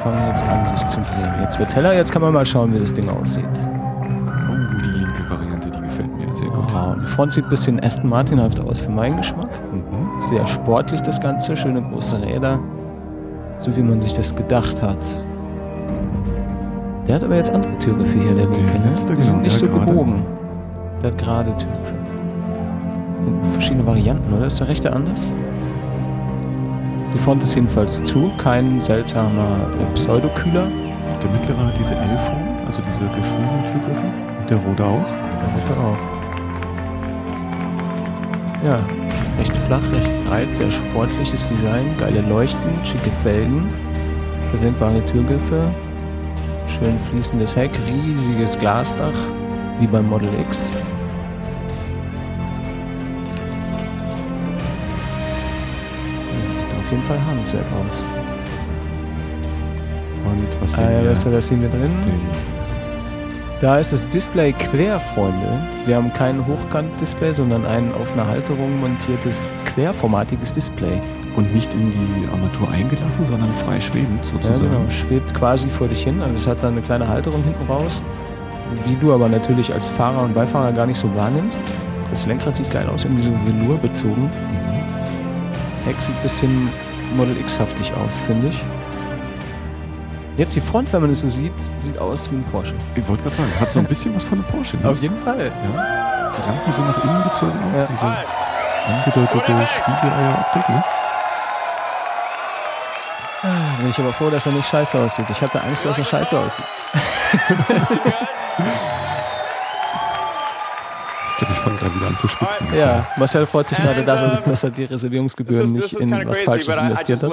Fangen jetzt an, sich zu drehen. Jetzt wird's heller, jetzt kann man mal schauen, wie das Ding aussieht. Oh, die linke Variante, die gefällt mir sehr gut. Wow, die Front sieht ein bisschen Aston Martinhaft aus für meinen Geschmack. Sehr sportlich das Ganze, schöne große Räder. So wie man sich das gedacht hat. Der hat aber jetzt andere Türgriffe hier, der linke. Ne? Die sind genau, nicht so gerade. gebogen. Der hat gerade Türgriffe. Das sind verschiedene Varianten, oder? Ist der rechte anders? Die Front ist jedenfalls zu, kein seltsamer äh, Pseudokühler. Der mittlere hat diese L-Form, also diese geschwungenen Türgriffe. Und der rote auch. Der rote auch. Ja, recht flach, recht breit, sehr sportliches Design, geile Leuchten, schicke Felgen, versenkbare Türgriffe, schön fließendes Heck, riesiges Glasdach, wie beim Model X. Ja, sieht auf jeden Fall harmenswert aus. Und was sehen ja, wir? das, das sehen wir drin. Da ist das Display quer, Freunde. Wir haben kein Hochkant-Display, sondern ein auf einer Halterung montiertes querformatiges Display. Und nicht in die Armatur eingelassen, sondern frei schwebend Ja, sozusagen. genau. Schwebt quasi vor dich hin. Also es hat dann eine kleine Halterung hinten raus, die du aber natürlich als Fahrer und Beifahrer gar nicht so wahrnimmst. Das Lenkrad sieht geil aus, irgendwie so Velour bezogen. Heck sieht ein bisschen Model X-haftig aus, finde ich. Jetzt die Front, wenn man es so sieht, sieht aus wie ein Porsche. Ich wollte gerade sagen, hat so ein bisschen was von einem Porsche. Ne? Auf jeden Fall. Ja. Die Lampen sind nach innen gezogen auch. Ja. Diese angedeutete Spiegeleier-Optik. Ne? Ah, Bin ich aber froh, dass er nicht scheiße aussieht. Ich hatte Angst, dass er scheiße aussieht. *laughs* Ich glaube, ich fange gerade wieder an zu schwitzen. Ja, Marcel freut sich gerade, dass er, uh, dass er die Reservierungsgebühren nicht in was Falsches investiert hat.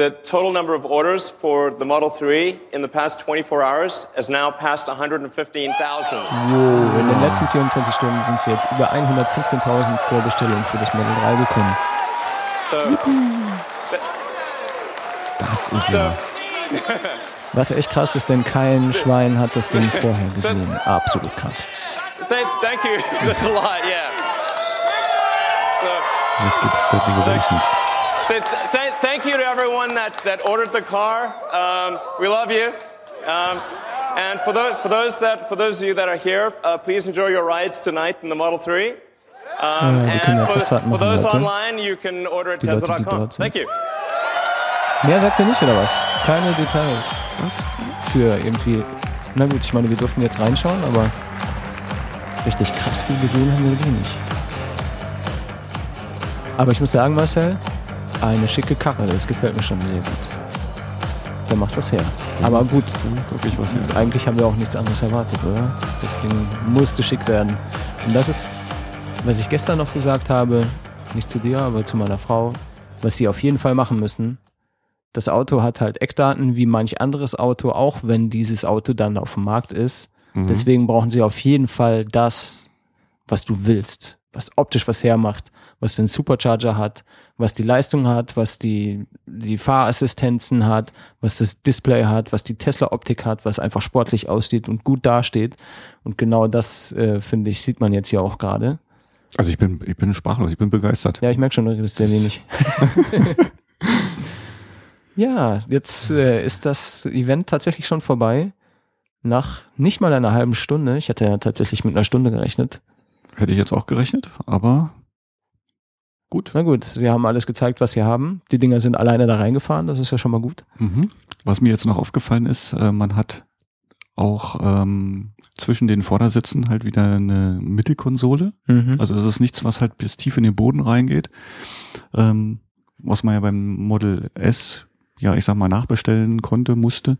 The total number of orders for the Model 3 in the past 24 hours has now passed 115,000. Wow, in den letzten 24 Stunden sind jetzt über 115.000 Vorbestellungen für das Model 3 gekommen. So, Das ist so, ja. Was echt krass ist, denn kein Schwein hat das Ding vorher gesehen. Absolut krank. thank, thank you. *laughs* That's a lot, yeah. So, Jetzt gibt es Standing Ovations. So th- th- thank you to everyone that, that ordered the car. Um, we love you. Um, and for those, for, those that, for those of you that are here, uh, please enjoy your rides tonight in the Model 3. Um, Ja, ja and for, for those Leute. online, you can order at Die Leute, die Tesla.com. Thank you. Mehr sagt er nicht, oder was? Keine Details Das für irgendwie. Na gut, ich meine, wir durften jetzt reinschauen, aber richtig krass viel gesehen haben wir wenig. Aber ich muss sagen, Marcel, eine schicke Karre, das gefällt mir schon sehr gut. Der macht was her. Aber gut, Wirklich was hier. eigentlich haben wir auch nichts anderes erwartet, oder? Das Ding musste schick werden. Und das ist, was ich gestern noch gesagt habe, nicht zu dir, aber zu meiner Frau, was sie auf jeden Fall machen müssen. Das Auto hat halt Eckdaten wie manch anderes Auto, auch wenn dieses Auto dann auf dem Markt ist. Mhm. Deswegen brauchen sie auf jeden Fall das, was du willst, was optisch was hermacht, was den Supercharger hat, was die Leistung hat, was die, die Fahrassistenzen hat, was das Display hat, was die Tesla-Optik hat, was einfach sportlich aussieht und gut dasteht. Und genau das, äh, finde ich, sieht man jetzt hier auch gerade. Also ich bin, ich bin sprachlos, ich bin begeistert. Ja, ich merke schon, du redest sehr wenig. *laughs* *laughs* ja, jetzt äh, ist das Event tatsächlich schon vorbei. Nach nicht mal einer halben Stunde. Ich hatte ja tatsächlich mit einer Stunde gerechnet. Hätte ich jetzt auch gerechnet, aber gut. Na gut, sie haben alles gezeigt, was sie haben. Die Dinger sind alleine da reingefahren, das ist ja schon mal gut. Mhm. Was mir jetzt noch aufgefallen ist, äh, man hat auch ähm, zwischen den Vordersitzen halt wieder eine Mittelkonsole. Mhm. Also es ist nichts, was halt bis tief in den Boden reingeht. Ähm, was man ja beim Model S, ja, ich sag mal, nachbestellen konnte, musste.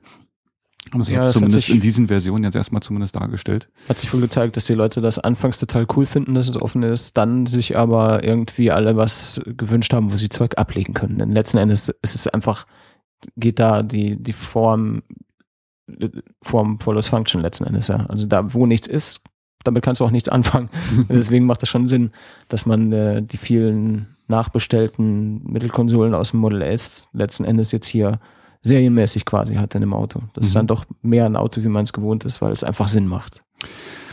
Haben sie Ja, jetzt das zumindest sich- in diesen Versionen jetzt erstmal zumindest dargestellt. Hat sich wohl gezeigt, dass die Leute das anfangs total cool finden, dass es offen ist, dann sich aber irgendwie alle was gewünscht haben, wo sie Zeug ablegen können. Denn letzten Endes ist es einfach, geht da die, die Form, Form follows Function letzten Endes, ja. Also da, wo nichts ist, damit kannst du auch nichts anfangen. *laughs* Deswegen macht es schon Sinn, dass man äh, die vielen nachbestellten Mittelkonsolen aus dem Model S letzten Endes jetzt hier serienmäßig quasi hat in dem Auto. Das ist Mhm. dann doch mehr ein Auto, wie man es gewohnt ist, weil es einfach Sinn macht.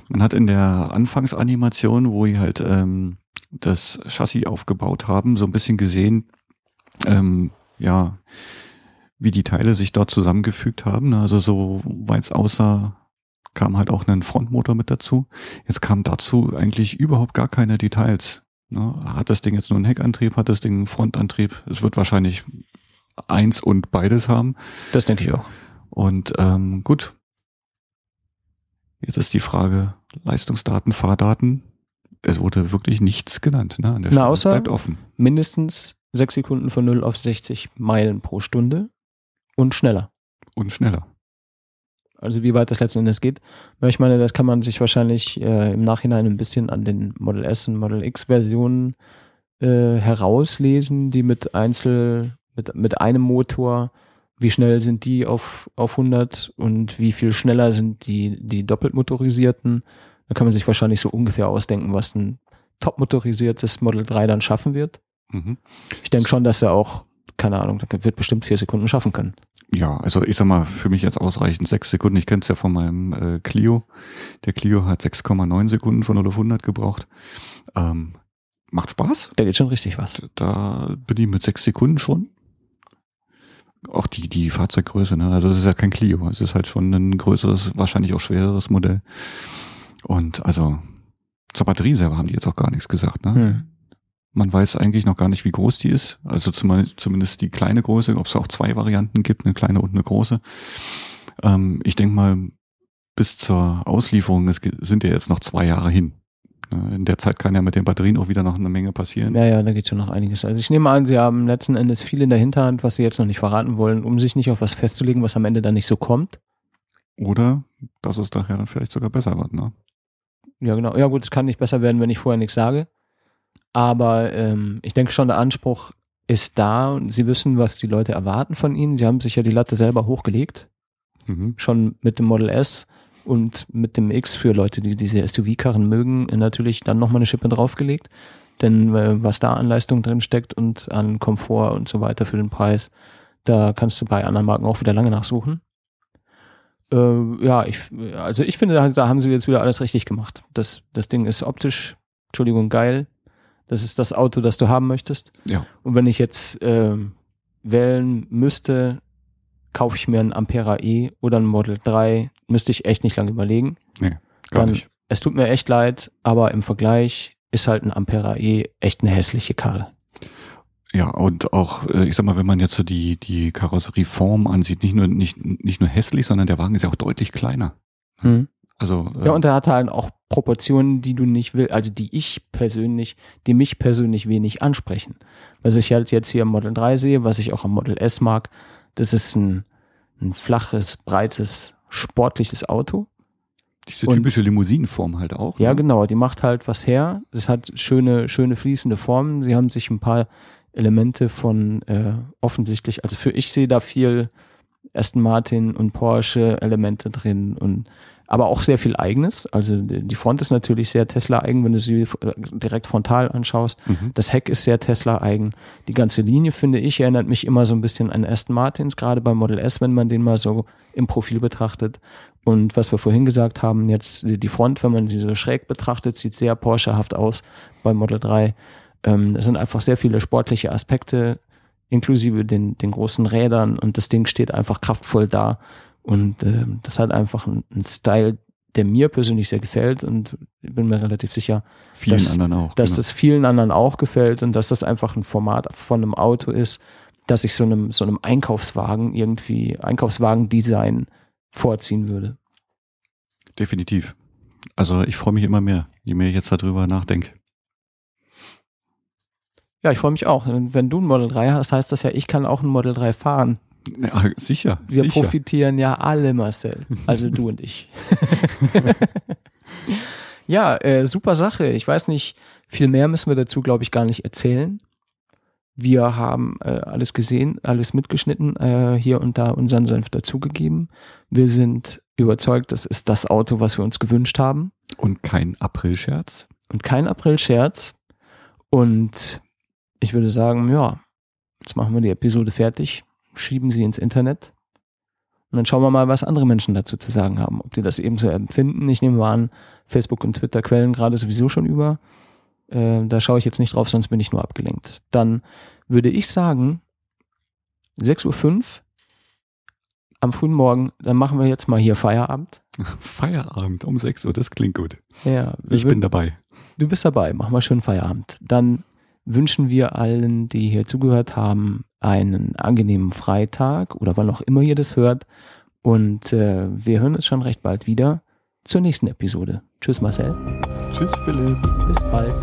Man hat in der Anfangsanimation, wo die halt ähm, das Chassis aufgebaut haben, so ein bisschen gesehen, ähm, ja, wie die Teile sich dort zusammengefügt haben. Also so weit es aussah, kam halt auch ein Frontmotor mit dazu. Jetzt kam dazu eigentlich überhaupt gar keine Details. Ne? Hat das Ding jetzt nur einen Heckantrieb, hat das Ding einen Frontantrieb? Es wird wahrscheinlich eins und beides haben. Das denke ich auch. Und ähm, gut. Jetzt ist die Frage, Leistungsdaten, Fahrdaten. Es wurde wirklich nichts genannt. Ne? An der Na, Stelle außer- bleibt offen. Mindestens sechs Sekunden von 0 auf 60 Meilen pro Stunde und schneller. Und schneller. Also wie weit das letzten Endes geht. Ich meine, das kann man sich wahrscheinlich äh, im Nachhinein ein bisschen an den Model S und Model X Versionen äh, herauslesen, die mit Einzel, mit, mit einem Motor, wie schnell sind die auf, auf 100 und wie viel schneller sind die, die doppelt motorisierten. Da kann man sich wahrscheinlich so ungefähr ausdenken, was ein top motorisiertes Model 3 dann schaffen wird. Mhm. Ich denke schon, dass er auch, keine Ahnung, wird bestimmt vier Sekunden schaffen können. Ja, also ich sag mal, für mich jetzt ausreichend sechs Sekunden. Ich kenne es ja von meinem äh, Clio. Der Clio hat 6,9 Sekunden von 0 auf 100 gebraucht. Ähm, macht Spaß. Da geht schon richtig was. Da bin ich mit sechs Sekunden schon. Auch die, die Fahrzeuggröße, ne? Also es ist ja kein Clio. Es ist halt schon ein größeres, wahrscheinlich auch schwereres Modell. Und also zur Batterie selber haben die jetzt auch gar nichts gesagt, ne? Hm. Man weiß eigentlich noch gar nicht, wie groß die ist. Also zum, zumindest die kleine Größe, ob es auch zwei Varianten gibt, eine kleine und eine große. Ähm, ich denke mal, bis zur Auslieferung es sind ja jetzt noch zwei Jahre hin. Äh, In der Zeit kann ja mit den Batterien auch wieder noch eine Menge passieren. Ja, ja, da geht schon noch einiges. Also ich nehme an, sie haben letzten Endes viel in der Hinterhand, was sie jetzt noch nicht verraten wollen, um sich nicht auf was festzulegen, was am Ende dann nicht so kommt. Oder dass es daher dann vielleicht sogar besser wird. Ne? Ja, genau. Ja, gut, es kann nicht besser werden, wenn ich vorher nichts sage. Aber ähm, ich denke schon, der Anspruch ist da und sie wissen, was die Leute erwarten von ihnen. Sie haben sich ja die Latte selber hochgelegt, Mhm. schon mit dem Model S und mit dem X für Leute, die diese SUV-Karren mögen, äh, natürlich dann nochmal eine Schippe draufgelegt. Denn äh, was da an Leistung drin steckt und an Komfort und so weiter für den Preis, da kannst du bei anderen Marken auch wieder lange nachsuchen. Äh, ja, ich, also ich finde, da, da haben sie jetzt wieder alles richtig gemacht. Das, das Ding ist optisch, Entschuldigung, geil. Das ist das Auto, das du haben möchtest. Ja. Und wenn ich jetzt ähm, wählen müsste, kaufe ich mir ein Ampera E oder ein Model 3, müsste ich echt nicht lange überlegen. Gar Dann- nicht. Es tut mir echt leid, aber im Vergleich ist halt ein Ampera E echt eine hässliche Karre. Ja, und auch, äh, ich sag mal, wenn man jetzt so die, die Karosserieform ansieht, nicht nur, nicht, nicht nur hässlich, sondern der Wagen ist ja auch deutlich kleiner. Hm. Also, äh, Ja, und er hat halt auch Proportionen, die du nicht willst, also die ich persönlich, die mich persönlich wenig ansprechen. Was ich halt jetzt hier im Model 3 sehe, was ich auch am Model S mag, das ist ein, ein flaches, breites, sportliches Auto. diese und- typische Limousinenform halt auch. Ja, ne? genau, die macht halt was her. Es hat schöne, schöne fließende Formen. Sie haben sich ein paar Elemente von äh, offensichtlich, also für ich sehe da viel Aston Martin und Porsche Elemente drin und aber auch sehr viel eigenes. Also die Front ist natürlich sehr Tesla-eigen, wenn du sie äh, direkt frontal anschaust. Mhm. Das Heck ist sehr Tesla-eigen. Die ganze Linie, finde ich, erinnert mich immer so ein bisschen an Aston Martins, gerade beim Model S, wenn man den mal so im Profil betrachtet. Und was wir vorhin gesagt haben, jetzt die Front, wenn man sie so schräg betrachtet, sieht sehr Porschehaft aus beim Model 3. Ähm, das sind einfach sehr viele sportliche Aspekte, inklusive den, den großen Rädern und das Ding steht einfach kraftvoll da. Und ähm, das hat einfach einen, Style, der mir persönlich sehr gefällt und ich bin mir relativ sicher, Vielen dass- anderen auch. dass genau. das vielen anderen auch gefällt und dass das einfach ein Format von einem Auto ist, dass ich so einem, so einem Einkaufswagen irgendwie, Einkaufswagen-Design vorziehen würde. Definitiv. Also ich freue mich immer mehr, je mehr ich jetzt darüber nachdenke. Ja, ich freue mich auch. Wenn du ein Model 3 hast, heißt das ja, ich kann auch ein Model 3 fahren. Ja, sicher, Wir sicher. profitieren ja alle, Marcel. Also du und ich. *laughs* ja, äh, super Sache. Ich weiß nicht, viel mehr müssen wir dazu, glaube ich, gar nicht erzählen. Wir haben äh, alles gesehen, alles mitgeschnitten, äh, hier und da unseren Senf dazugegeben. Wir sind überzeugt, das ist das Auto, was wir uns gewünscht haben. Und kein Aprilscherz. Und kein April-Scherz. Und ich würde sagen, ja, jetzt machen wir die Episode fertig, schieben sie ins Internet. Und dann schauen wir mal, was andere Menschen dazu zu sagen haben. Ob die das ebenso empfinden. Ich nehme mal an, Facebook und Twitter quellen gerade sowieso schon über. Äh, da schaue ich jetzt nicht drauf, sonst bin ich nur abgelenkt. Dann würde ich sagen, 6.05 Uhr am frühen Morgen, dann machen wir jetzt mal hier Feierabend. *laughs* Feierabend um 6 Uhr, das klingt gut. Ja, wir Ich bin dabei. Du bist dabei, mach mal schön Feierabend. Dann wünschen wir allen, die hier zugehört haben, einen angenehmen Freitag oder wann auch immer ihr das hört. Und äh, wir hören uns schon recht bald wieder zur nächsten Episode. Tschüss Marcel, Tschüss, Philipp. bis bald.